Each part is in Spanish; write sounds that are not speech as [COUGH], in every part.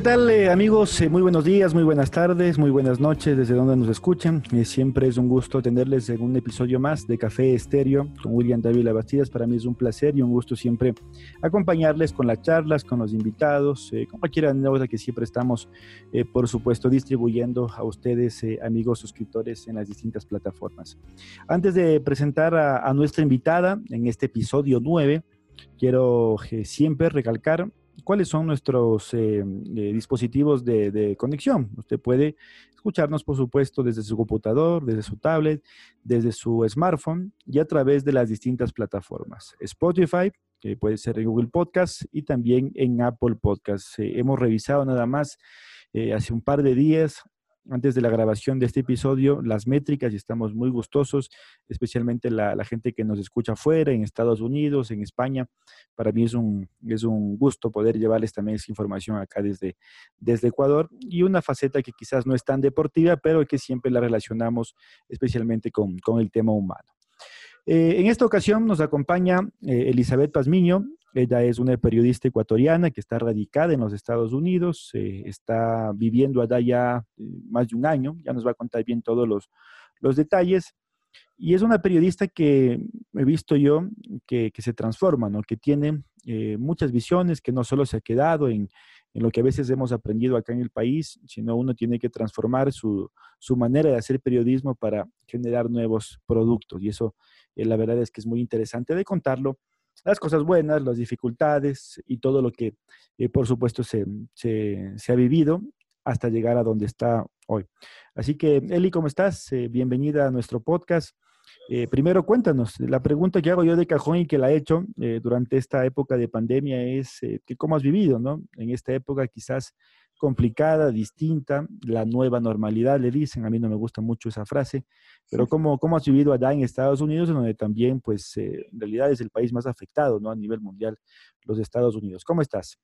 ¿qué tal eh, amigos? Eh, muy buenos días, muy buenas tardes, muy buenas noches desde donde nos escuchen. Eh, siempre es un gusto tenerles en un episodio más de Café Estéreo con William David Bastidas. Para mí es un placer y un gusto siempre acompañarles con las charlas, con los invitados, con cualquier anécdota que siempre estamos, por supuesto, distribuyendo a ustedes, amigos suscriptores en las distintas plataformas. Antes de presentar a, a nuestra invitada en este episodio 9, quiero siempre recalcar cuáles son nuestros eh, eh, dispositivos de, conexión. Usted puede escucharnos, por supuesto, desde su computador, desde su tablet, desde su smartphone y a través de las distintas plataformas. Spotify, que puede ser en Google Podcast y también en Apple Podcast. Eh, hemos revisado nada más hace un par de días antes de la grabación de este episodio las métricas y estamos muy gustosos, especialmente la, gente que nos escucha afuera, en Estados Unidos, en España. Para mí es un, es un gusto poder llevarles también esa información acá desde, desde Ecuador y una faceta que quizás no es tan deportiva, pero que siempre la relacionamos especialmente con, con el tema humano. Eh, en esta ocasión nos acompaña eh, Elizabeth Pazmiño. Ella es una periodista ecuatoriana que está radicada en los Estados Unidos, eh, está viviendo allá ya más de un año, ya nos va a contar bien todos los, los detalles. Y es una periodista que he visto yo que, que se transforma, ¿no? que tiene muchas visiones, que no solo se ha quedado en, en lo que a veces hemos aprendido acá en el país, sino uno tiene que transformar su, su manera de hacer periodismo para generar nuevos productos. Y eso, eh, la verdad es que es muy interesante de contarlo. Las cosas buenas, las dificultades y todo lo que, eh, por supuesto, se, se, ha vivido hasta llegar a donde está hoy. Así que, Eli, ¿cómo estás? Eh, bienvenida a nuestro podcast. Eh, primero, cuéntanos, la pregunta que hago yo de cajón y que la he hecho eh, durante esta época de pandemia es eh, que cómo has vivido, ¿no? En esta época quizás complicada, distinta, la nueva normalidad, le dicen, a mí no me gusta mucho esa frase, pero ¿cómo, cómo has vivido allá en Estados Unidos, donde también, pues, en realidad es el país más afectado, ¿no? A nivel mundial, los Estados Unidos. ¿Cómo estás?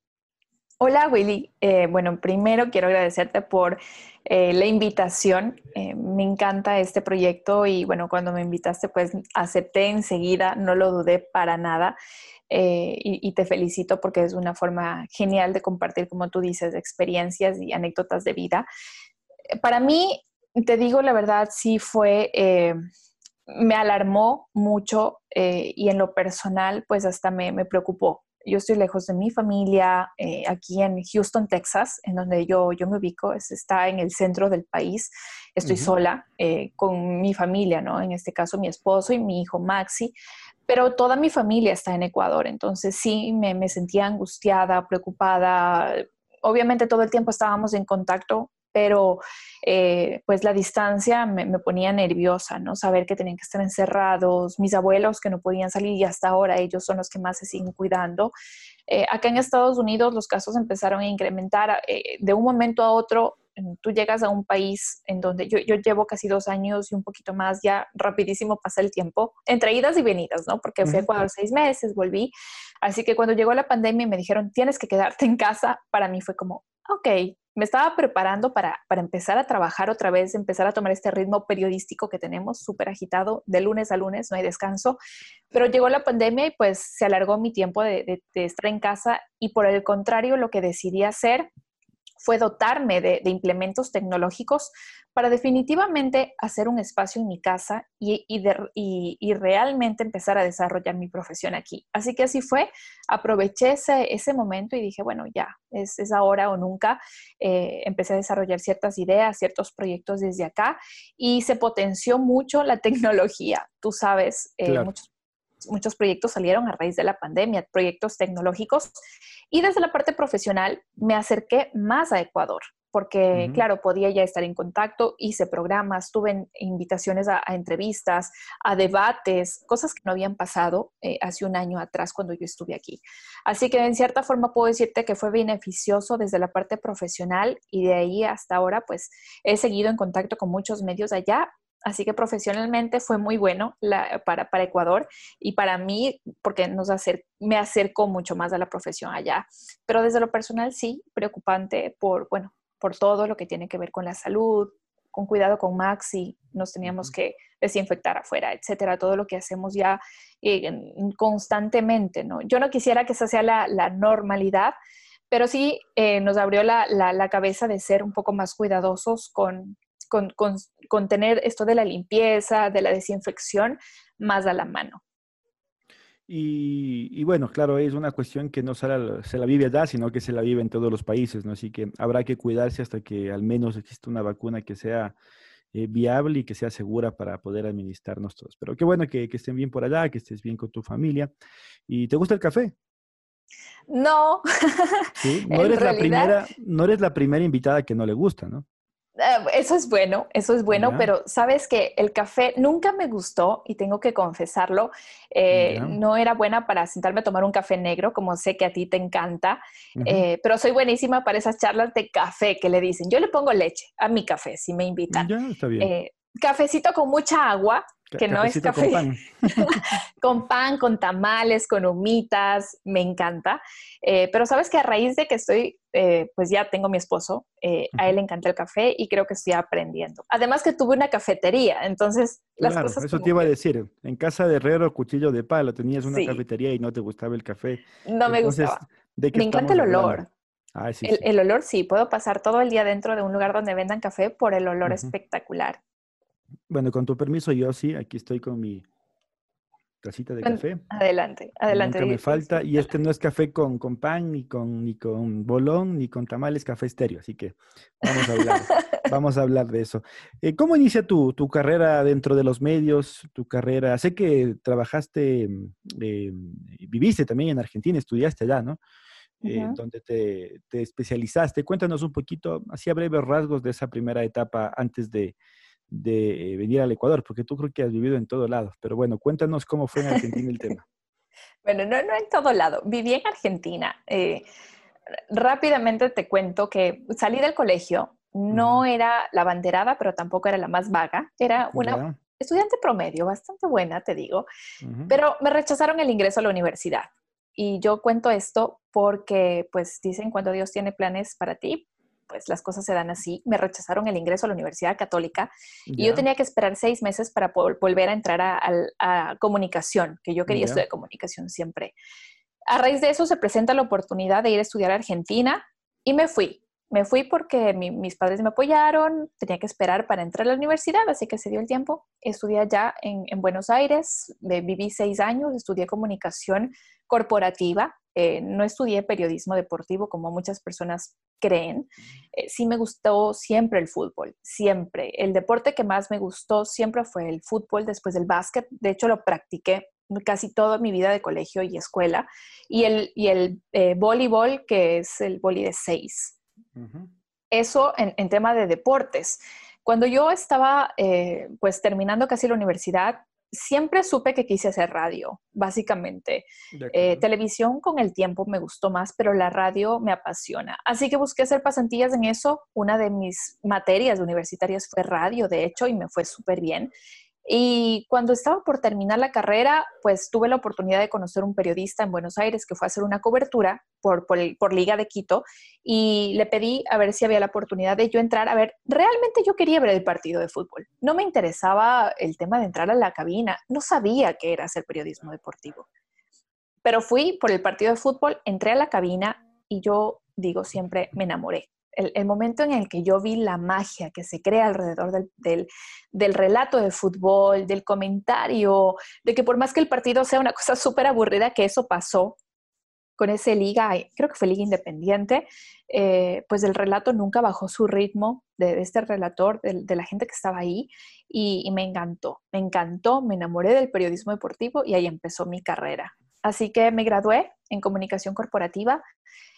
Hola Willy, eh, bueno, primero quiero agradecerte por eh, la invitación. Eh, me encanta este proyecto y bueno, cuando me invitaste pues acepté enseguida, no lo dudé para nada y, te felicito porque es una forma genial de compartir, como tú dices, experiencias y anécdotas de vida. Para mí, te digo la verdad, sí fue, me alarmó mucho y en lo personal pues hasta me, me preocupó yo estoy lejos de mi familia, eh, aquí en Houston, Texas, en donde yo, yo me ubico, es, está en el centro del país. Estoy sola eh, con mi familia, ¿no? En este caso, mi esposo y mi hijo Maxi, pero toda mi familia está en Ecuador, entonces sí me, me sentía angustiada, preocupada. Obviamente todo el tiempo estábamos en contacto pero eh, pues la distancia me, ponía nerviosa, ¿no? Saber que tenían que estar encerrados, mis abuelos que no podían salir y hasta ahora ellos son los que más se siguen cuidando. Eh, acá en Estados Unidos los casos empezaron a incrementar eh, de un momento a otro. Tú llegas a un país en donde yo, yo, llevo casi dos años y un poquito más, ya rapidísimo pasa el tiempo, entre idas y venidas, ¿no? Porque fui a Ecuador seis meses, volví. Así que cuando llegó la pandemia y me dijeron, tienes que quedarte en casa, para mí fue como, ok, me estaba preparando para, empezar a trabajar otra vez, empezar a tomar este ritmo periodístico que tenemos, súper agitado, de lunes a lunes, no hay descanso. Pero llegó la pandemia y pues se alargó mi tiempo de, de estar en casa y por el contrario, lo que decidí hacer fue dotarme de, implementos tecnológicos para definitivamente hacer un espacio en mi casa y, realmente empezar a desarrollar mi profesión aquí. Así que así fue, aproveché ese, momento y dije, bueno, ya, es, ahora o nunca. Eh, empecé a desarrollar ciertas ideas, ciertos proyectos desde acá y se potenció mucho la [LAUGHS] tecnología. Tú sabes, eh, muchos muchos proyectos salieron a raíz de la pandemia, proyectos tecnológicos. Y desde la parte profesional me acerqué más a Ecuador, porque claro, podía ya estar en contacto, hice programas, tuve invitaciones a, entrevistas, a debates, cosas que no habían pasado eh, hace un año atrás cuando yo estuve aquí. Así que en cierta forma puedo decirte que fue beneficioso desde la parte profesional y de ahí hasta ahora pues he seguido en contacto con muchos medios allá Así que profesionalmente fue muy bueno para, Ecuador y para mí, porque nos me acercó mucho más a la profesión allá. Pero desde lo personal sí, preocupante por, bueno, por todo lo que tiene que ver con la salud, con cuidado con Maxi, nos teníamos que desinfectar afuera, etcétera, todo lo que hacemos ya eh, constantemente, ¿no? Yo no quisiera que esa sea la, la normalidad, pero sí eh, nos abrió la, la, cabeza de ser un poco más cuidadosos con, con, con, tener esto de la limpieza, de la desinfección más a la mano. Y, y, bueno, claro, es una cuestión que no solo se la vive allá, sino que se la vive en todos los países, ¿no? Así que habrá que cuidarse hasta que al menos exista una vacuna que sea eh, viable y que sea segura para poder administrarnos todos. Pero qué bueno que, que, estén bien por allá, que estés bien con tu familia. ¿Y te gusta el café? No. ¿Sí? [LAUGHS] No, eres la primera, no eres la primera invitada que no le gusta, ¿no? Eh, eso es bueno, eso es bueno, pero sabes que el café nunca me gustó y tengo que confesarlo. Eh, no era buena para sentarme a tomar un café negro, como sé que a ti te encanta, eh, pero soy buenísima para esas charlas de café que le dicen. Yo le pongo leche a mi café si me invitan. Está bien. cafecito con mucha agua, que no es café. Con pan. [LAUGHS] con pan, con tamales, con humitas, me encanta. Eh, pero sabes que a raíz de que estoy, eh, pues ya tengo mi esposo, eh, a él le encanta el café y creo que estoy aprendiendo. Además que tuve una cafetería, entonces las claro, cosas... Eso te iba a decir, en casa de Herrero, cuchillo de palo, tenías una cafetería y no te gustaba el café. No me gustaba. me encanta el olor. Ah, sí, el, el, olor sí, puedo pasar todo el día dentro de un lugar donde vendan café por el olor espectacular. Bueno, con tu permiso, yo sí, aquí estoy con mi tacita de café. Adelante, adelante. Nunca me falta. Y este no es café con, con pan, ni con, ni con bolón, ni con tamales, café estéreo. Así que vamos a hablar, [LAUGHS] vamos a hablar de eso. Eh, ¿Cómo inicia tu, tu, carrera dentro de los medios? Tu carrera, sé que trabajaste, eh, viviste también en Argentina, estudiaste allá, ¿no? Eh, donde te, te, especializaste. Cuéntanos un poquito, así a breves rasgos de esa primera etapa antes de, de eh, venir al Ecuador? Porque tú creo que has vivido en todo lado. Pero bueno, cuéntanos cómo fue en Argentina el tema. [LAUGHS] Bueno, no, no en todo lado. Viví en Argentina. Eh, rápidamente te cuento que salí del colegio. No era la banderada, pero tampoco era la más vaga. Era una estudiante promedio, bastante buena, te digo. Pero me rechazaron el ingreso a la universidad. Y yo cuento esto porque, pues, dicen cuando Dios tiene planes para ti, pues las cosas se dan así. Me rechazaron el ingreso a la Universidad Católica y yo tenía que esperar seis meses para volver a entrar a, comunicación, que yo quería estudiar comunicación siempre. A raíz de eso se presenta la oportunidad de ir a estudiar a Argentina y me fui. Me fui porque mis padres me apoyaron, tenía que esperar para entrar a la universidad, así que se dio el tiempo. Estudié allá en, en Buenos Aires, viví seis años, estudié comunicación corporativa, eh, no estudié periodismo deportivo como muchas personas creen. Eh, sí me gustó siempre el fútbol, siempre. El deporte que más me gustó siempre fue el fútbol después del básquet. De hecho, lo practiqué casi toda mi vida de colegio y escuela. Y el, y el eh, voleibol, que es el boli de seis. Eso en, en, tema de deportes. Cuando yo estaba pues terminando casi la universidad, siempre supe que quise hacer radio, básicamente. Eh, televisión con el tiempo me gustó más, pero la radio me apasiona. Así que busqué hacer pasantías en eso. Una de mis materias universitarias fue radio, de hecho, y me fue súper bien. Y cuando estaba por terminar la carrera, pues tuve la oportunidad de conocer un periodista en Buenos Aires que fue a hacer una cobertura por, Liga de Quito y le pedí a ver si había la oportunidad de yo entrar a ver, realmente yo quería ver el partido de fútbol. No me interesaba el tema de entrar a la cabina, no sabía qué era hacer periodismo deportivo. Pero fui por el partido de fútbol, entré a la cabina y yo digo siempre, me enamoré el, momento en el que yo vi la magia que se crea alrededor del, del, relato de fútbol, del comentario, de que por más que el partido sea una cosa súper aburrida, que eso pasó con ese liga, creo que fue liga independiente, eh, pues el relato nunca bajó su ritmo de, este relator, de, la gente que estaba ahí, y, y me encantó, me encantó, me enamoré del periodismo deportivo y ahí empezó mi carrera. Así que me gradué en comunicación corporativa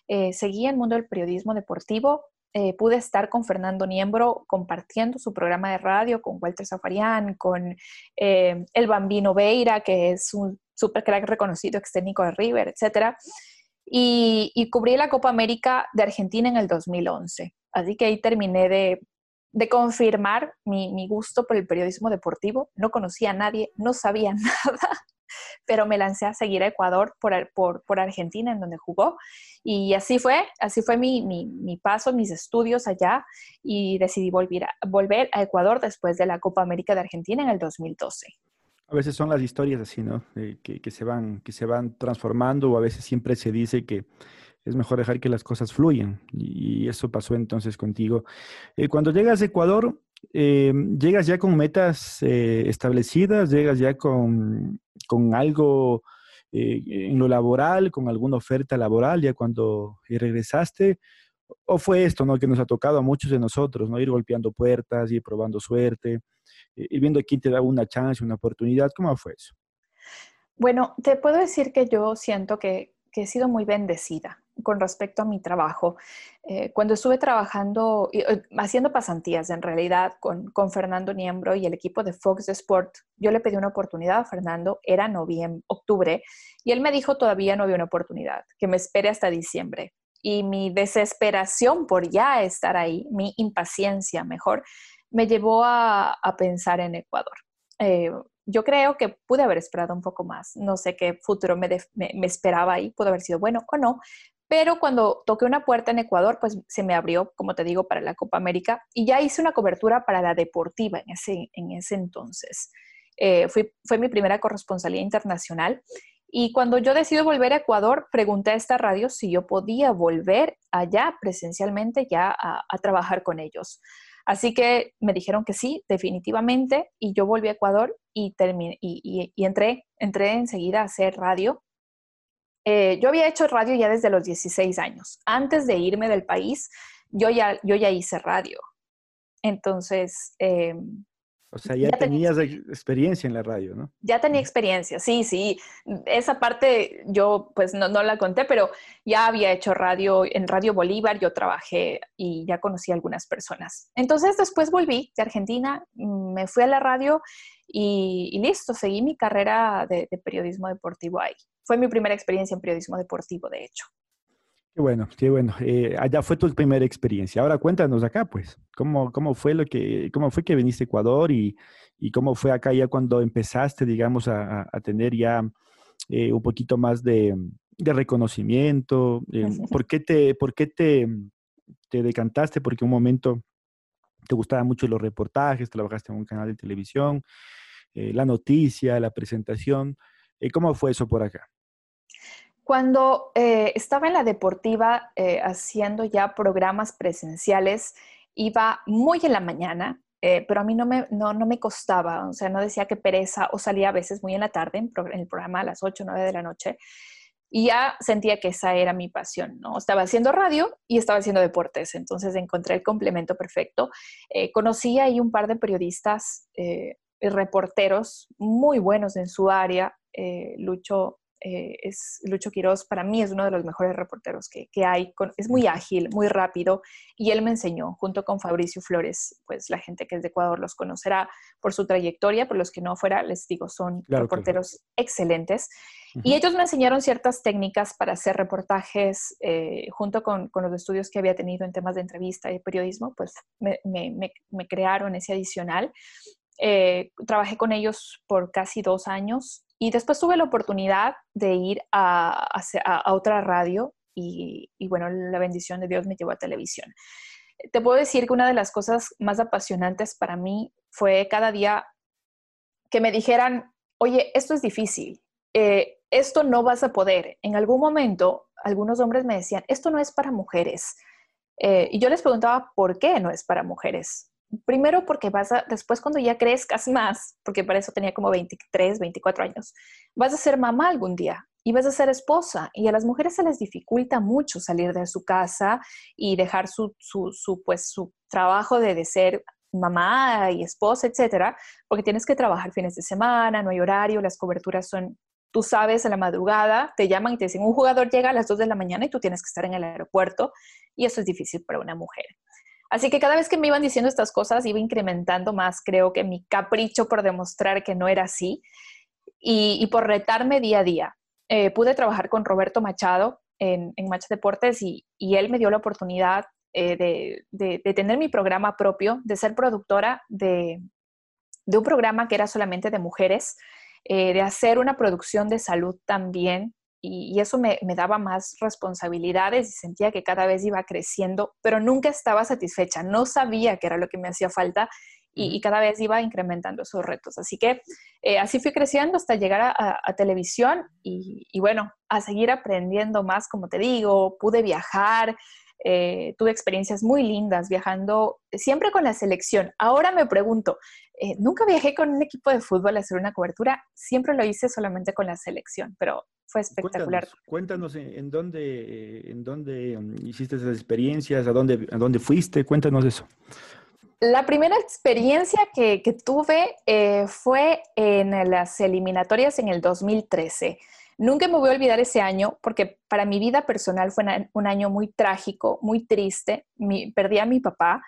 eh, seguí en el mundo del periodismo deportivo. Eh, pude estar con Fernando Niembro compartiendo su programa de radio, con Walter Zafarian, con eh, el Bambino Veira, que es un super crack reconocido ex técnico de River, etc. Y, cubrí la Copa América de Argentina en el 2011. Así que ahí terminé de, confirmar mi, gusto por el periodismo deportivo. No conocía a nadie, no sabía [LAUGHS] nada pero me lancé a seguir a Ecuador por, por, Argentina, en donde jugó. Y así fue, así fue mi, mi, mi, paso, mis estudios allá y decidí volver a, volver a Ecuador después de la Copa América de Argentina en el 2012. A veces son las historias así, ¿no? que, que, se van, que se van transformando o a veces siempre se dice que es mejor dejar que las cosas fluyan. Y, eso pasó entonces contigo. Eh, cuando llegas a Ecuador, eh, ¿llegas ya con metas eh, establecidas? ¿Llegas ya con, con algo en lo laboral, con alguna oferta laboral ya cuando regresaste? ¿O fue esto ¿no? que nos ha tocado a muchos de nosotros, ¿no? ir golpeando puertas, ir probando suerte, ir viendo quién te da una chance, una oportunidad? ¿Cómo fue eso? Bueno, te puedo decir que yo siento que, he sido muy bendecida con respecto a mi trabajo. Eh, cuando estuve trabajando, eh, haciendo pasantías en realidad con, con, Fernando Niembro y el equipo de Fox Sport, yo le pedí una oportunidad a Fernando, era noviembre, octubre, y él me dijo todavía no había una oportunidad, que me espere hasta diciembre. Y mi desesperación por ya estar ahí, mi impaciencia mejor, me llevó a, pensar en Ecuador. Eh, yo creo que pude haber esperado un poco más. No sé qué futuro me, esperaba ahí, pudo haber sido bueno o no. Pero cuando toqué una puerta en Ecuador, pues se me abrió, como te digo, para la Copa América y ya hice una cobertura para la deportiva en ese, en ese entonces. Eh, fue mi primera corresponsalía internacional y cuando yo decido volver a Ecuador, pregunté a esta radio si yo podía volver allá presencialmente ya a trabajar con ellos. Así que me dijeron que sí, definitivamente, y yo volví a Ecuador y, terminé, y, entré, entré enseguida a hacer radio. Eh, yo había hecho radio ya desde los 16 años. Antes de irme del país, yo ya, yo ya hice radio. Entonces, em, o sea, ya, tenías experiencia en la radio, ¿no? Ya tenía experiencia, sí, sí. Esa parte yo pues no, no, la conté, pero ya había hecho radio en Radio Bolívar, yo trabajé y ya conocí a algunas personas. Entonces después volví de Argentina, me fui a la radio y, listo, seguí mi carrera de periodismo deportivo ahí. Fue mi primera experiencia en periodismo deportivo, de hecho. Qué bueno, qué bueno. Eh, allá fue tu primera experiencia. Ahora cuéntanos acá, pues, ¿cómo, cómo fue lo que, cómo fue que viniste a Ecuador y, y cómo fue acá ya cuando empezaste, digamos, a, a tener ya eh, un poquito más de, de reconocimiento? Eh, [LAUGHS] ¿Por qué, te, por qué te, te decantaste? Porque un momento te gustaban mucho los reportajes, trabajaste en un canal de televisión, la noticia, la presentación. ¿Cómo fue eso por acá? Cuando eh, estaba en la deportiva eh, haciendo ya programas presenciales, iba muy en la mañana, eh, pero a mí no me, no, me costaba, o sea, no decía que pereza, o salía a veces muy en la tarde en, el programa a las 8 o 9 de la noche, y ya sentía que esa era mi pasión, ¿no? Estaba haciendo radio y estaba haciendo deportes, entonces encontré el complemento perfecto. conocí ahí un par de periodistas y reporteros muy buenos en su área, Lucho eh, es Lucho Quiroz, para mí es uno de los mejores reporteros que, hay, es muy ágil, muy rápido, y él me enseñó, junto con Fabricio Flores, pues la gente que es de Ecuador los conocerá por su trayectoria, por los que no fuera, les digo, son reporteros excelentes. Y ellos me enseñaron ciertas técnicas para hacer reportajes, eh, junto con, los estudios que había tenido en temas de entrevista y periodismo, pues me, crearon ese adicional. Eh, trabajé con ellos por casi dos años y después tuve la oportunidad de ir a, otra radio y, y, bueno, la bendición de Dios me llevó a televisión. Te puedo decir que una de las cosas más apasionantes para mí fue cada día que me dijeran, oye, esto es difícil, eh, esto no vas a poder. En algún momento, algunos hombres me decían, esto no es para mujeres. Eh, y yo les preguntaba, ¿por qué no es para mujeres? Primero porque vas a, después cuando ya crezcas más, porque para eso tenía como 23, 24 años, vas a ser mamá algún día y vas a ser esposa. Y a las mujeres se les dificulta mucho salir de su casa y dejar su, su, pues, su trabajo de, de ser mamá y esposa, etcétera, porque tienes que trabajar fines de semana, no hay horario, las coberturas son, tú sabes, a la madrugada, te llaman y te dicen, un jugador llega a las 2 de la mañana y tú tienes que estar en el aeropuerto y eso es difícil para una mujer. Así que cada vez que me iban diciendo estas cosas, iba incrementando más, creo que mi capricho por demostrar que no era así y, por retarme día a día. Eh, pude trabajar con Roberto Machado en, en Deportes y, él me dio la oportunidad eh, de, tener mi programa propio, de ser productora de, un programa que era solamente de mujeres, eh, de hacer una producción de salud también y, eso me, daba más responsabilidades y sentía que cada vez iba creciendo, pero nunca estaba satisfecha, no sabía qué era lo que me hacía falta y, cada vez iba incrementando esos retos. Así que eh, así fui creciendo hasta llegar a, televisión y, bueno, a seguir aprendiendo más, como te digo, pude viajar, eh, tuve experiencias muy lindas viajando siempre con la selección. Ahora me pregunto, eh, nunca viajé con un equipo de fútbol a hacer una cobertura, siempre lo hice solamente con la selección, pero fue espectacular. Cuéntanos, en dónde, en dónde um, hiciste esas experiencias, a dónde, a dónde fuiste, cuéntanos eso. La primera experiencia que, tuve eh, fue en las eliminatorias en el 2013. Nunca me voy a olvidar ese año porque para mi vida personal fue un año muy trágico, muy triste. perdí a mi papá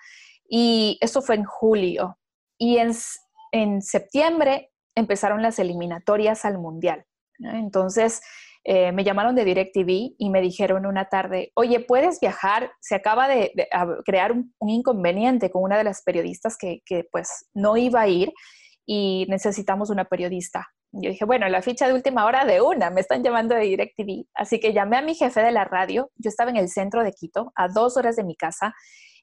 y eso fue en julio. Y en, septiembre empezaron las eliminatorias al Mundial. Entonces, eh, me llamaron de DirecTV y me dijeron una tarde, oye, ¿puedes viajar? Se acaba de, crear un, inconveniente con una de las periodistas que, pues no iba a ir y necesitamos una periodista. Yo dije, bueno, la ficha de última hora de una, me están llamando de DirecTV. Así que llamé a mi jefe de la radio, yo estaba en el centro de Quito, a dos horas de mi casa,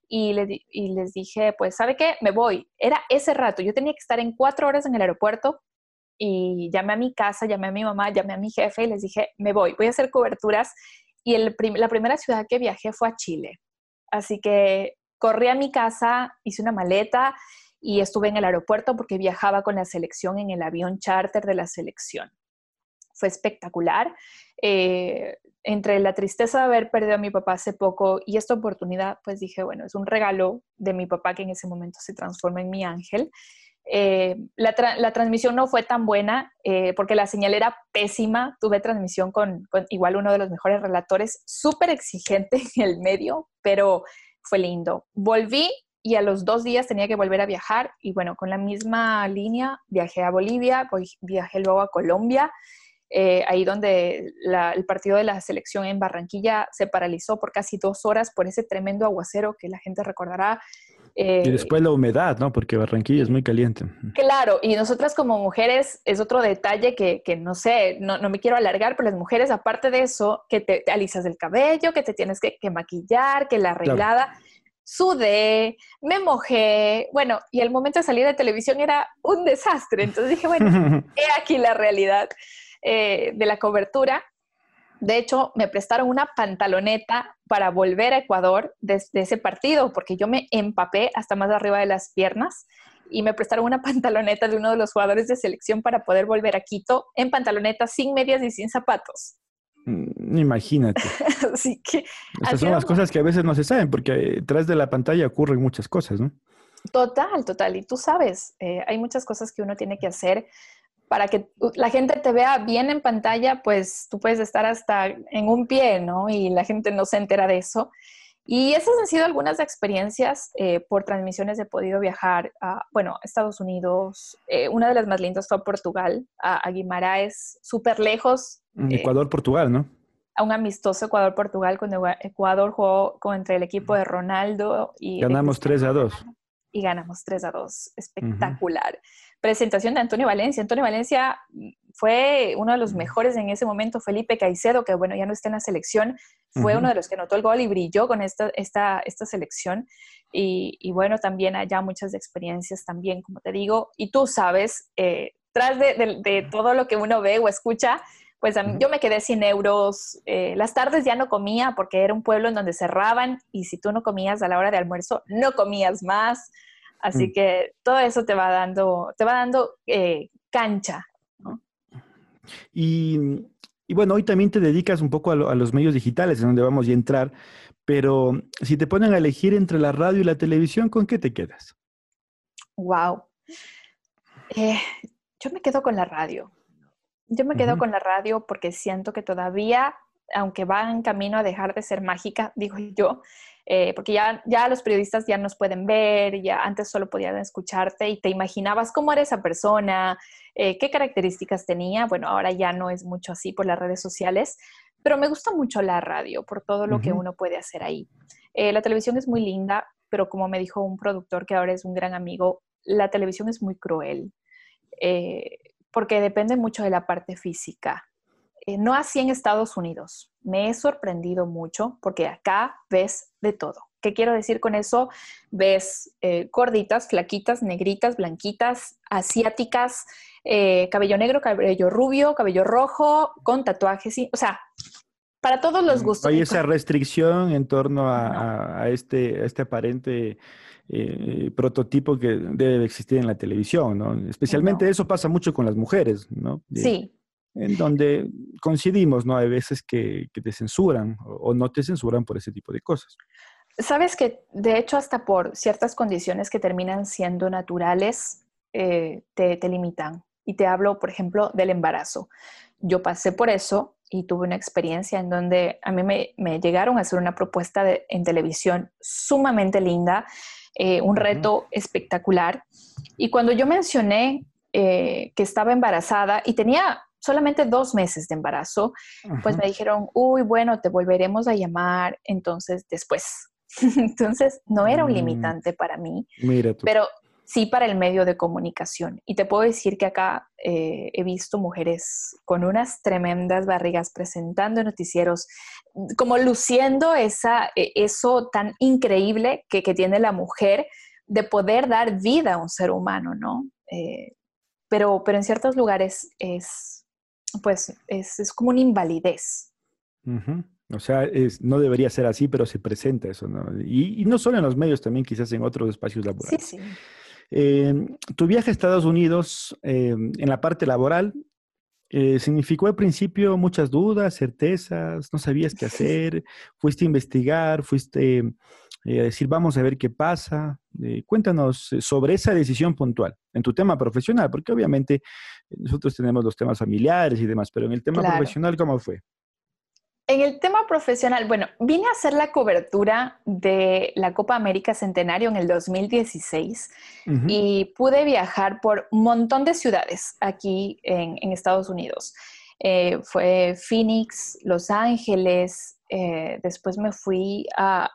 y, y les dije, pues, ¿sabe qué? Me voy. Era ese rato, yo tenía que estar en cuatro horas en el aeropuerto, y llamé a mi casa, llamé a mi mamá, llamé a mi jefe y les dije, me voy, voy a hacer coberturas. Y el la primera ciudad que viajé fue a Chile. Así que corrí a mi casa, hice una maleta y estuve en el aeropuerto porque viajaba con la selección en el avión charter de la selección. Fue espectacular. Eh, entre la tristeza de haber perdido a mi papá hace poco y esta oportunidad, pues dije, bueno, es un regalo de mi papá que en ese momento se transforma en mi ángel. Eh, la, transmisión no fue tan buena eh, porque la señal era pésima. Tuve transmisión con, igual uno de los mejores relatores, súper exigente [LAUGHS] en el medio, pero fue lindo. Volví y a los dos días tenía que volver a viajar y bueno, con la misma línea viajé a Bolivia, viajé luego a Colombia. Eh, ahí donde el partido de la selección en Barranquilla se paralizó por casi dos horas por ese tremendo aguacero que la gente recordará y eh, después la humedad, ¿no? Porque Barranquilla es muy caliente. Claro, y nosotras como mujeres es otro detalle que, que no sé, no, no, me quiero alargar, pero las mujeres, aparte de eso, que te, alisas el cabello, que te tienes que, que maquillar, que la arreglada, sudé, me mojé, bueno, y el momento de salir de televisión era un desastre. Entonces dije, bueno, [LAUGHS] he aquí la realidad eh, de la cobertura. De hecho, me prestaron una pantaloneta para volver a Ecuador desde ese partido, porque yo me empapé hasta más arriba de las piernas y me prestaron una [LAUGHS] pantaloneta de uno de los jugadores de selección para poder volver a Quito en pantaloneta, sin medias y sin zapatos. Mm, imagínate. [LAUGHS] Así que... Estas son las cosas que a veces no se saben, porque detrás de la pantalla ocurren muchas cosas, ¿no? Total, total. Y tú sabes, eh, hay muchas cosas que uno tiene que hacer para que la gente te vea bien en pantalla, pues tú puedes estar hasta en un pie, ¿no? Y la gente no se entera de eso. Y esas han sido algunas experiencias eh, por transmisiones. He podido viajar a, bueno, Estados Unidos. Eh, una de las más lindas fue a Portugal, a, a Guimaraes, súper lejos. Mm, Ecuador-Portugal, ¿no? A un amistoso Ecuador-Portugal, cuando Ecuador jugó contra el equipo de Ronaldo. y Ganamos 3 a 2. Y ganamos 3 a 2. Espectacular presentación de Antonio Valencia. Antonio Valencia fue uno de los mejores en ese momento. Felipe Caicedo, que bueno, ya no está en la selección, fue uno de los que anotó el gol y brilló con esta, esta, esta selección. Y, bueno, también allá muchas experiencias también, como te digo. Y tú sabes, eh, tras de, todo lo que uno ve o escucha, pues yo me quedé sin euros. Eh, las tardes ya no comía porque era un pueblo en donde cerraban y si tú no comías a la hora de almuerzo, no comías más. Así mm. que todo eso te va dando, te va dando eh, cancha. Y, bueno, hoy también te dedicas un poco a, los medios digitales, en donde vamos a entrar, pero si te ponen a elegir entre la radio y la televisión, ¿con qué te quedas? Wow. Eh, yo me quedo con la radio. Yo me quedo con la radio porque siento que todavía, aunque va en camino a dejar de ser mágica, [LAUGHS] digo yo, eh, porque ya, ya los periodistas ya nos pueden ver, ya antes solo podían escucharte y te imaginabas cómo era esa persona, eh, qué características tenía. Bueno, ahora ya no es mucho así por las redes sociales, pero me gusta mucho la radio por todo lo que uno puede hacer ahí. Eh, la televisión es muy linda, pero como me dijo un productor que ahora es un gran amigo, la televisión es muy cruel, porque depende mucho de la parte física. No así en Estados Unidos. Me he sorprendido mucho porque acá ves de todo. ¿Qué quiero decir con eso? Ves eh, gorditas, flaquitas, negritas, blanquitas, asiáticas, eh, cabello negro, cabello rubio, cabello rojo, con tatuajes, o sea, para todos los mm, gustos. Hay esa restricción en torno a, este, este aparente eh, prototipo que debe existir en la televisión, ¿no? Especialmente eso pasa mucho con las mujeres, ¿no? sí. En donde coincidimos, ¿no? Hay veces que, te censuran o, no te censuran por ese tipo de cosas. Sabes que, de hecho, hasta por ciertas condiciones que terminan siendo naturales, eh, te, te limitan. Y te hablo, por ejemplo, del embarazo. Yo pasé por eso y tuve una experiencia en donde a mí me, llegaron a hacer una propuesta en televisión sumamente linda, eh, un reto espectacular. Y cuando yo mencioné eh, que estaba embarazada y tenía solamente dos meses de embarazo, pues me dijeron, uy, bueno, te volveremos a llamar entonces después. [LAUGHS] entonces no era un mm. limitante para mí, Mira pero sí para el medio de comunicación. Y te puedo decir que acá eh, he visto mujeres con unas tremendas barrigas presentando noticieros, como luciendo esa, e, eso tan increíble que, tiene la mujer de poder dar vida a un ser humano, ¿no? Eh, pero, pero en ciertos lugares es, pues, es, como una invalidez. O sea, no debería ser así, pero se presenta eso, ¿no? Y, y, no solo en los medios, también quizás en otros espacios laborales. Sí, sí. Eh, tu viaje a Estados Unidos eh, en la parte laboral eh, significó al principio muchas dudas, certezas, no sabías qué hacer, fuiste a investigar, fuiste a decir, vamos a ver qué pasa. cuéntanos sobre esa decisión puntual en tu tema profesional, porque obviamente nosotros tenemos los temas familiares y demás, pero en el tema profesional, ¿cómo fue? En el tema profesional, bueno, vine a hacer la cobertura de la Copa América Centenario en el 2016 y pude viajar por un montón de ciudades aquí en, Estados Unidos. Eh, fue Phoenix, Los Ángeles, eh, después me fui a,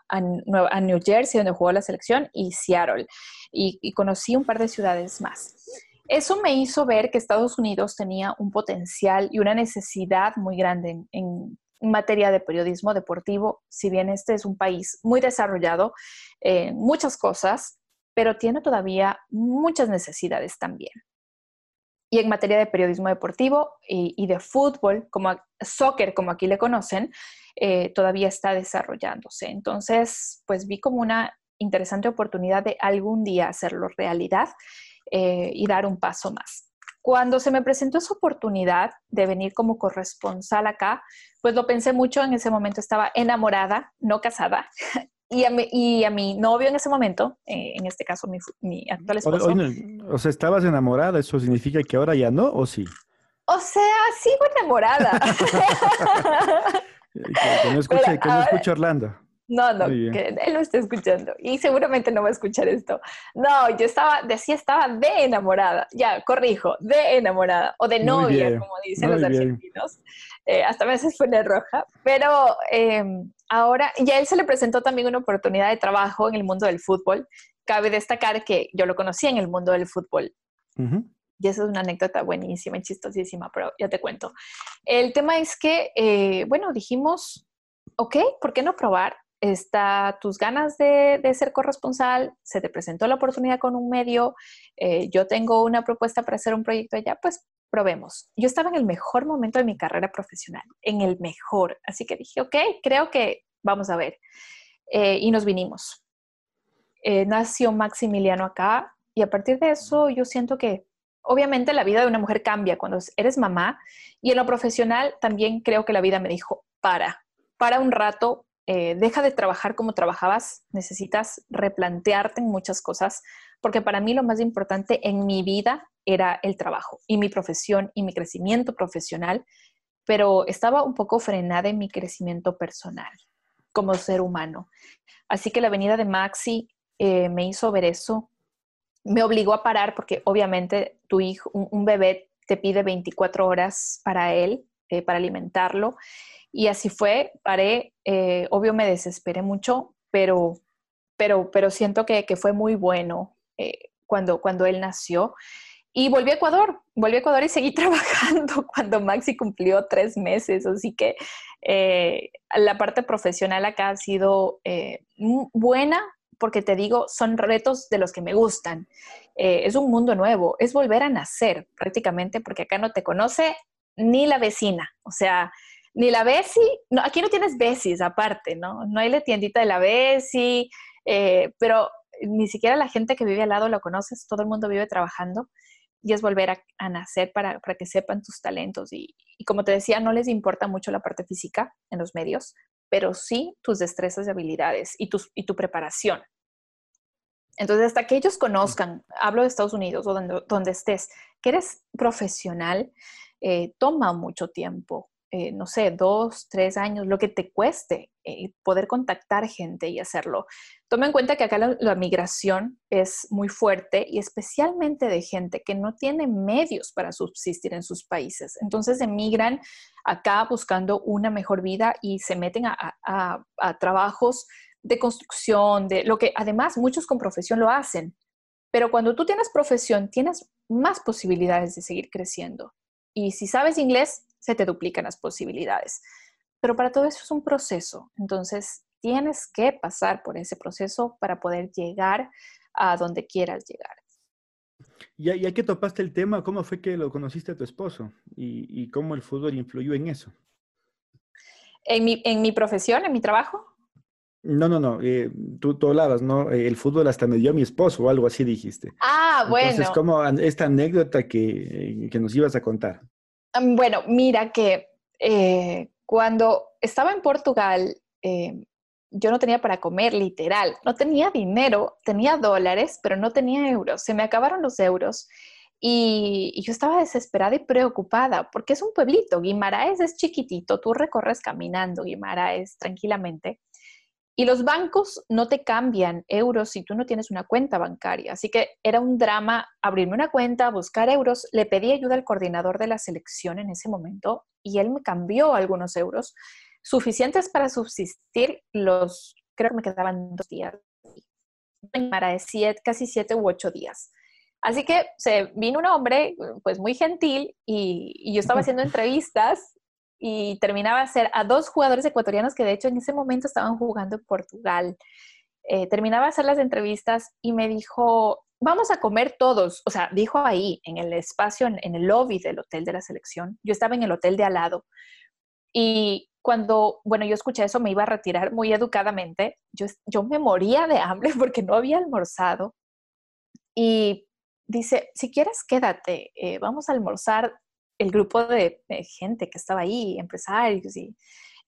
New Jersey, donde jugó la selección, y Seattle, y, conocí un par de ciudades más. Eso me hizo ver que Estados Unidos tenía un potencial y una necesidad muy grande en en materia de periodismo deportivo, si bien este es un país muy desarrollado en muchas cosas, pero tiene todavía muchas necesidades también. Y en materia de periodismo deportivo y, de fútbol, como soccer, como aquí le conocen, eh, todavía está desarrollándose. Entonces, pues vi como una interesante oportunidad de algún día hacerlo realidad eh, y dar un paso más. Cuando se me presentó esa oportunidad de venir como corresponsal acá, pues lo pensé mucho, en ese momento estaba enamorada, no casada, [LAUGHS] y a mi, y a mi novio en ese momento, eh, en este caso mi, actual esposo. O, sea, ¿estabas enamorada? ¿Eso significa que ahora ya no o sí? O sea, sigo enamorada. [LAUGHS] [LAUGHS] que, no escuche, que no escuche Orlando. No, no, que él lo está escuchando y seguramente no va a escuchar esto. No, yo estaba, decía, estaba de enamorada, ya, corrijo, de enamorada o de novia, como dicen los argentinos. Eh, hasta a veces pone roja, pero em, ahora, ya él se le presentó también una oportunidad de trabajo en el mundo del fútbol. Cabe destacar que yo lo conocí en el mundo del fútbol. Y esa es una anécdota buenísima y chistosísima, pero ya te cuento. El tema es que, eh, bueno, dijimos, ok, ¿por qué no probar? Está tus ganas de, ser corresponsal, se te presentó la oportunidad con un medio, eh, yo tengo una propuesta para hacer un proyecto allá, pues probemos. Yo estaba en el mejor momento de mi carrera profesional, en el mejor, así que dije, ok, creo que vamos a ver. Eh, y nos vinimos. Eh, nació Maximiliano acá y a partir de eso yo siento que obviamente la vida de una mujer cambia cuando eres mamá y en lo profesional también creo que la vida me dijo, para, para un rato, eh, deja de trabajar como trabajabas, necesitas replantearte en muchas cosas, porque para mí lo más importante en mi vida era el trabajo y mi profesión y mi crecimiento profesional, pero estaba un poco frenada en mi crecimiento personal como ser humano. Así que la venida de Maxi eh, me hizo ver eso, me obligó a parar porque obviamente tu hijo, un, bebé te pide 24 horas para él, eh, para alimentarlo. Y así fue, paré, eh, obvio me desesperé mucho, pero, pero, pero siento que, fue muy bueno eh, cuando, cuando él nació. y volví a Ecuador, volví a Ecuador y seguí [LAUGHS] trabajando cuando Maxi cumplió tres meses, así que eh, la parte profesional acá ha sido buena porque te digo, son retos de los que me gustan. Es un mundo nuevo, es volver a nacer prácticamente porque acá no te conoce ni la vecina, o sea, ni la Besi, no, aquí no tienes Besis aparte, ¿no? No hay la tiendita de la Besi, pero ni siquiera la gente que vive al lado lo conoces, todo el mundo vive trabajando y es volver a, nacer para, que sepan tus talentos. Y, como te decía, no les importa mucho la parte física en los medios, pero sí tus destrezas y habilidades y tu preparación. Entonces, hasta que ellos conozcan, hablo de Estados Unidos o donde, estés, que eres profesional, eh, toma mucho tiempo. Eh, no sé, dos, tres años, lo que te cueste eh, poder contactar gente y hacerlo. Toma en cuenta que acá la, migración es muy fuerte y especialmente de gente que no tiene medios para subsistir en sus países. Entonces emigran acá buscando una mejor vida y se meten a, a trabajos de construcción, de lo que además muchos con profesión lo hacen. Pero cuando tú tienes profesión, tienes más posibilidades de seguir creciendo. Y si sabes inglés, se te duplican las posibilidades. Pero para todo eso es un proceso. Entonces, tienes que pasar por ese proceso para poder llegar a donde quieras llegar. Ya, ya que topaste el tema, ¿cómo fue que lo conociste a tu esposo y, cómo el fútbol influyó en eso? ¿En mi, en mi profesión, en mi trabajo? No, no, no, eh, tú, tú, hablabas, ¿no? Eh, el fútbol hasta me dio mi esposo o algo así dijiste. Ah, bueno. Entonces, ¿cómo esta anécdota que, que nos ibas a contar? Bueno, mira que eh, cuando estaba en Portugal, eh, yo no tenía para comer, literal. No tenía dinero, tenía dólares, pero no tenía euros. Se me acabaron los euros. Y, y, yo estaba desesperada y preocupada porque es un pueblito. Guimaraes es chiquitito, tú recorres caminando Guimaraes tranquilamente. Y los bancos no te cambian euros si tú no tienes una cuenta bancaria. Así que era un drama abrirme una cuenta, buscar euros. Le pedí ayuda al coordinador de la selección en ese momento y él me cambió algunos euros suficientes para subsistir los, creo que me quedaban dos días, para siete, casi siete u ocho días. Así que se vino un hombre, pues muy gentil, y, y yo estaba haciendo [LAUGHS] entrevistas y terminaba a ser a dos jugadores ecuatorianos que de hecho en ese momento estaban jugando en Portugal. Eh, terminaba a hacer las entrevistas y me dijo, vamos a comer todos. O sea, dijo ahí, en el espacio, en, el lobby del hotel de la selección. Yo estaba en el hotel de al lado. Y cuando, bueno, yo escuché eso, me iba a retirar muy educadamente. Yo, yo me moría de hambre [LAUGHS] porque no había almorzado. Y dice, si quieres, quédate, eh, vamos a almorzar el grupo de, gente que estaba ahí, empresarios, y,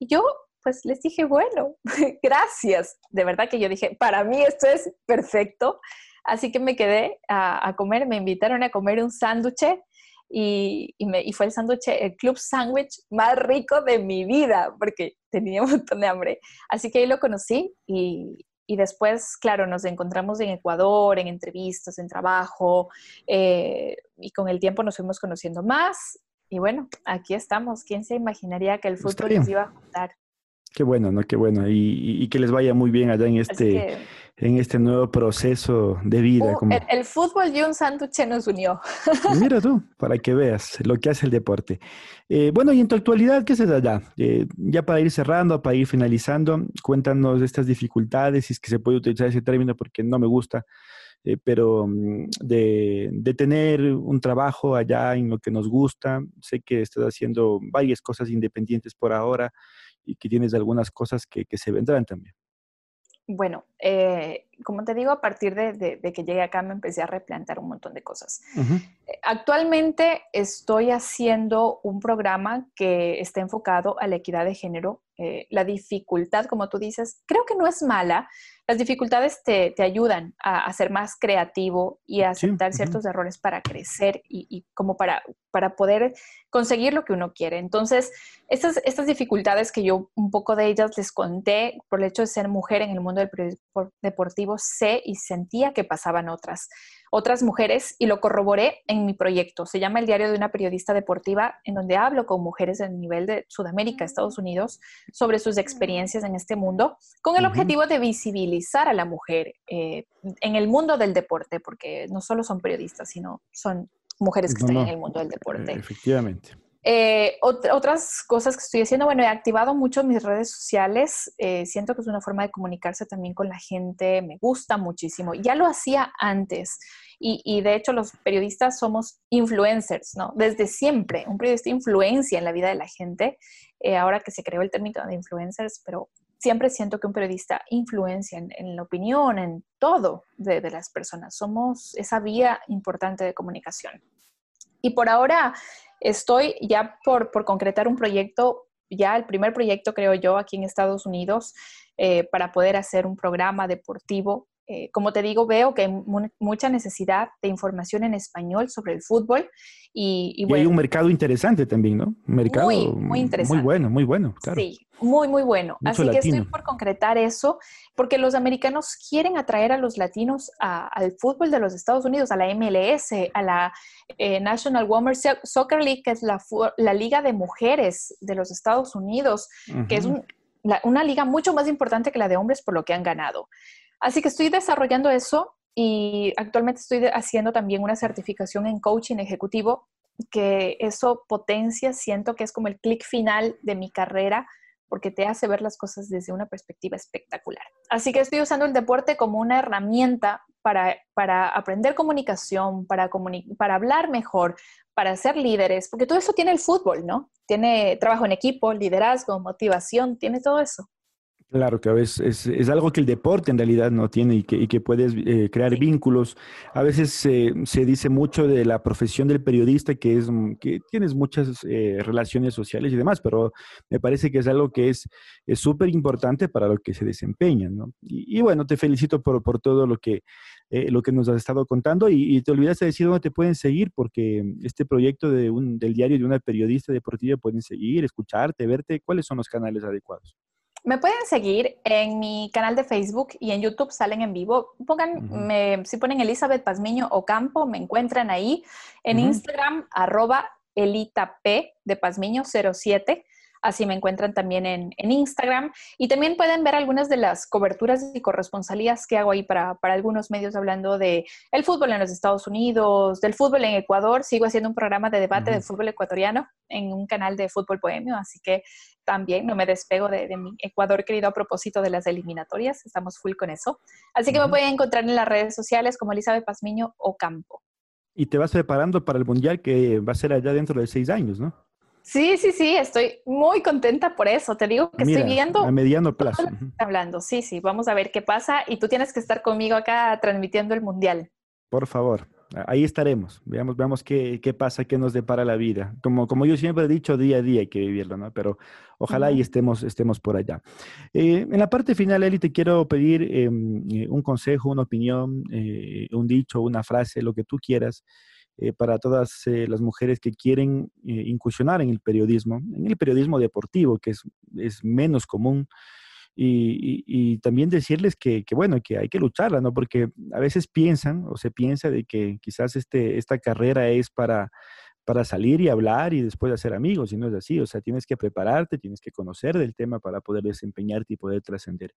yo pues les dije, bueno, [LAUGHS] gracias. De verdad que yo dije, para mí esto es perfecto. Así que me quedé a, comer, me invitaron a comer un sándwich y, fue el sándwich, el club sándwich más rico de mi vida, porque tenía un montón de hambre. Así que ahí lo conocí y, y después, claro, nos encontramos en Ecuador, en entrevistas, en trabajo, eh, y con el tiempo nos fuimos conociendo más. Y bueno, aquí estamos. ¿Quién se imaginaría que el fútbol nos iba a juntar? Qué bueno, ¿no? Qué bueno. Y, que les vaya muy bien allá en este, en este nuevo proceso de vida. Uh, el, fútbol y un sándwich nos unió. Mira tú, para que veas lo que hace el deporte. Eh, bueno, y en tu actualidad, ¿qué es allá? Eh, ya para ir cerrando, para ir finalizando, cuéntanos de estas dificultades, si es que se puede utilizar ese término porque no me gusta, eh, pero mm, de, de, tener un trabajo allá en lo que nos gusta. Sé que estás haciendo varias cosas independientes por ahora y que tienes algunas cosas que, que se vendrán también. Bueno, eh, como te digo, a partir de, que llegué acá me empecé a replantear un montón de cosas. Eh, actualmente estoy haciendo un programa que está enfocado a la equidad de género. Eh, la dificultad, como tú dices, creo que no es mala, las dificultades te, ayudan a, ser más creativo y a aceptar ciertos errores para crecer y, como para, para poder conseguir lo que uno quiere. Entonces, estas, estas dificultades que yo un poco de ellas les conté por el hecho de ser mujer en el mundo del periodismo deportivo, sé y sentía que pasaban otras otras mujeres y lo corroboré en mi proyecto. Se llama El Diario de una Periodista Deportiva, en donde hablo con mujeres a nivel de Sudamérica, Estados Unidos, sobre sus experiencias en este mundo, con el objetivo de visibilizar a la mujer eh, en el mundo del deporte, porque no solo son periodistas, sino son mujeres que están en el mundo del deporte. Efectivamente. Eh, otras cosas que estoy haciendo, bueno, he activado mucho mis redes sociales, eh, siento que es una forma de comunicarse también con la gente, me gusta muchísimo, ya lo hacía antes y, de hecho los periodistas somos influencers, ¿no? Desde siempre, un periodista influencia en la vida de la gente, eh, ahora que se creó el término de influencers, pero siempre siento que un periodista influencia en, la opinión, en todo de, las personas, somos esa vía importante de comunicación. Y por ahora Estoy ya por, concretar un proyecto, ya el primer proyecto creo yo aquí en Estados Unidos, eh, para poder hacer un programa deportivo eh, como te digo, veo que hay mucha necesidad de información en español sobre el fútbol. Y, hay un mercado interesante también, ¿no? Un mercado muy, muy interesante. Muy bueno, muy bueno. Claro. Sí, muy, muy bueno. Así que estoy por concretar eso, porque los americanos quieren atraer a los latinos al fútbol de los Estados Unidos, a la MLS, a la eh, National Women's Soccer League, que es la, la, liga de mujeres de los Estados Unidos, que es una liga mucho más importante que la de hombres por lo que han ganado. Así que estoy desarrollando eso y actualmente estoy haciendo también una certificación en coaching ejecutivo, que eso potencia, siento que es como el clic final de mi carrera porque te hace ver las cosas desde una perspectiva espectacular. Así que estoy usando el deporte como una herramienta para, para aprender comunicación, para, para hablar mejor, para ser líderes, porque todo eso tiene el fútbol, ¿no? Tiene trabajo en equipo, liderazgo, motivación, tiene todo eso. Claro, que a veces es, algo que el deporte en realidad no tiene y que, puedes eh, crear vínculos. A veces se dice mucho de la profesión del periodista que es que tienes muchas eh, relaciones sociales y demás, pero me parece que es algo que es súper importante para lo que se desempeña. ¿no? Y, bueno, te felicito por, por todo lo que, eh, lo que nos has estado contando y, te olvidaste de decir dónde te pueden seguir porque este proyecto de un, del diario de una periodista deportiva pueden seguir, escucharte, verte. ¿Cuáles son los canales adecuados? Me pueden seguir en mi canal de Facebook y en YouTube salen en vivo. Pongan, si ponen Elizabeth Pazmiño o Campo, me encuentran ahí. En Instagram, arroba elitap de Pazmiño 07. Así me encuentran también en, Instagram. Y también pueden ver algunas de las coberturas y corresponsalías que hago ahí para, algunos medios hablando de el fútbol en los Estados Unidos, del fútbol en Ecuador. Sigo haciendo un programa de debate de fútbol ecuatoriano en un canal de fútbol bohemio, así que también no me despego de, mi Ecuador querido a propósito de las eliminatorias. Estamos full con eso. Así que me pueden encontrar en las redes sociales como Elizabeth Pazmiño o Campo. Y te vas preparando para el Mundial que va a ser allá dentro de seis años, ¿no? Sí, sí, sí, estoy muy contenta por eso. Te digo que estoy viendo. A mediano plazo. Hablando, sí, sí, vamos a ver qué pasa y tú tienes que estar conmigo acá transmitiendo el mundial. Por favor, ahí estaremos. Veamos, veamos qué, qué pasa, qué nos depara la vida. Como, como yo siempre he dicho, día a día hay que vivirlo, ¿no? Pero ojalá y estemos, estemos por allá. Eh, en la parte final, Eli, te quiero pedir em, eh, un consejo, una opinión, eh, un dicho, una frase, lo que tú quieras eh, para todas eh, las mujeres que quieren eh, incursionar en el periodismo, en el periodismo deportivo, que es, es menos común. Y, y, también decirles que, que, bueno, que hay que lucharla, ¿no? Porque a veces piensan o se piensa de que quizás este, esta carrera es para, para salir y hablar y después hacer amigos, y no es así, o sea, tienes que prepararte, tienes que conocer del tema para poder desempeñarte y poder trascender.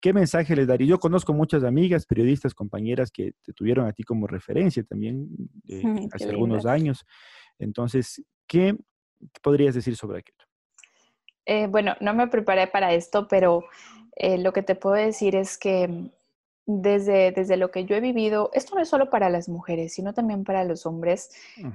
¿Qué mensaje les daría? Yo conozco muchas amigas, periodistas, compañeras que te tuvieron a ti como referencia también [LAUGHS] eh, hace algunos años. Entonces, ¿qué podrías decir sobre aquello? Eh, bueno, no me preparé para esto, pero eh, lo que te puedo decir es que desde, desde lo que yo he vivido, esto no es solo para las mujeres, sino también para los hombres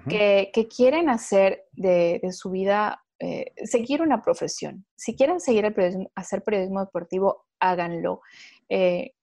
que, quieren hacer de, de su vida eh, seguir una profesión. Si quieren seguir el periodismo, hacer periodismo deportivo, háganlo. Eh,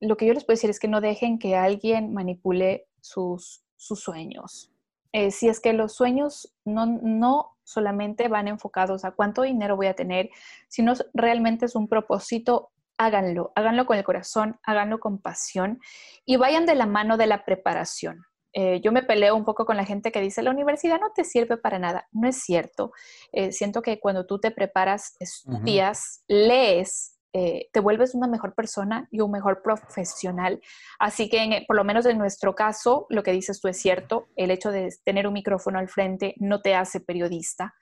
lo que yo les puedo decir es que no dejen que alguien manipule sus, sus sueños. Eh, si es que los sueños no, no solamente van enfocados a cuánto dinero voy a tener, sino realmente es un propósito, háganlo, háganlo con el corazón, háganlo con pasión y vayan de la mano de la preparación. Eh, yo me peleo un poco con la gente que dice, la universidad no te sirve para nada. No es cierto. Eh, siento que cuando tú te preparas, estudias, lees, eh, te vuelves una mejor persona y un mejor profesional. Así que, por lo menos en nuestro caso, lo que dices tú es cierto. El hecho de tener un micrófono al frente no te hace periodista.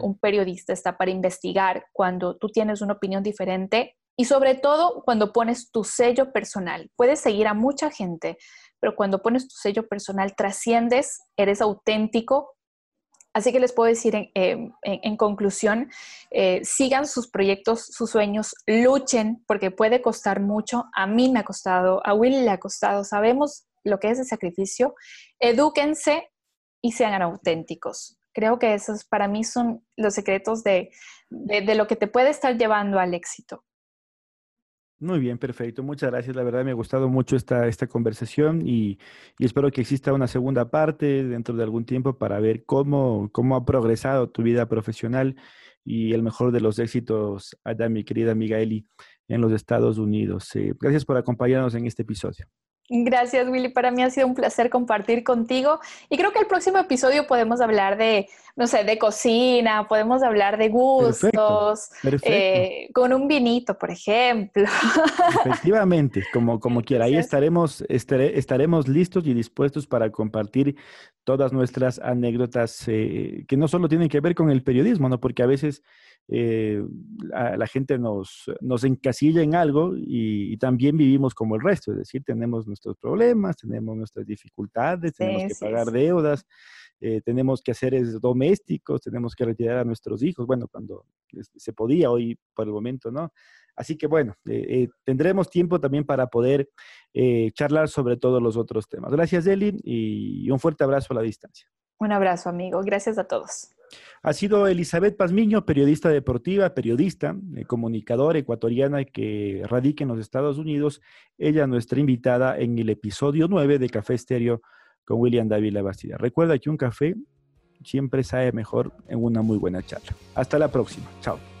un periodista está para investigar. Cuando tú tienes una opinión diferente, y sobre todo cuando pones tu sello personal. Puedes seguir a mucha gente, pero cuando pones tu sello personal trasciendes, eres auténtico. Así que les puedo decir en, em, conclusión, eh, sigan sus proyectos, sus sueños, luchen, porque puede costar mucho. A mí me ha costado, a Will le ha costado, sabemos lo que es el sacrificio. Edúquense y sean auténticos. Creo que esos para mí son los secretos de, lo que te puede estar llevando al éxito. Muy bien, perfecto. Muchas gracias. La verdad me ha gustado mucho esta, esta conversación y, espero que exista una segunda parte dentro de algún tiempo para ver cómo, cómo ha progresado tu vida profesional y el mejor de los éxitos allá, mi querida amiga Eli, en los Estados Unidos. Eh, gracias por acompañarnos en este episodio. Gracias, Willy. Para mí ha sido un placer compartir contigo. Y creo que el próximo episodio podemos hablar de, no sé, de cocina, podemos hablar de gustos, eh, con un vinito, por ejemplo. Efectivamente, como, como quiera. Ahí estaremos, estaremos listos y dispuestos para compartir todas nuestras anécdotas eh, que no solo tienen que ver con el periodismo, ¿no? Porque a veces eh, la, gente nos, nos encasilla en algo y, también vivimos como el resto, es decir, tenemos nuestros problemas, tenemos nuestras dificultades, tenemos que pagar deudas, eh, tenemos que hacer domésticos, tenemos que retirar a nuestros hijos, bueno, cuando se podía, hoy por el momento, ¿no? Así que bueno, eh, tendremos tiempo también para poder charlar sobre todos los otros temas. Gracias, Eli, y un fuerte abrazo a la distancia. Un abrazo, amigo. Gracias a todos. Ha sido Elizabeth Pazmiño, periodista deportiva, periodista, eh, comunicadora ecuatoriana que radica en los Estados Unidos. Ella nuestra invitada en el episodio 9 de Café Estéreo con William David Bastida. Recuerda que un café siempre sabe mejor en una muy buena charla. Hasta la próxima. Chao.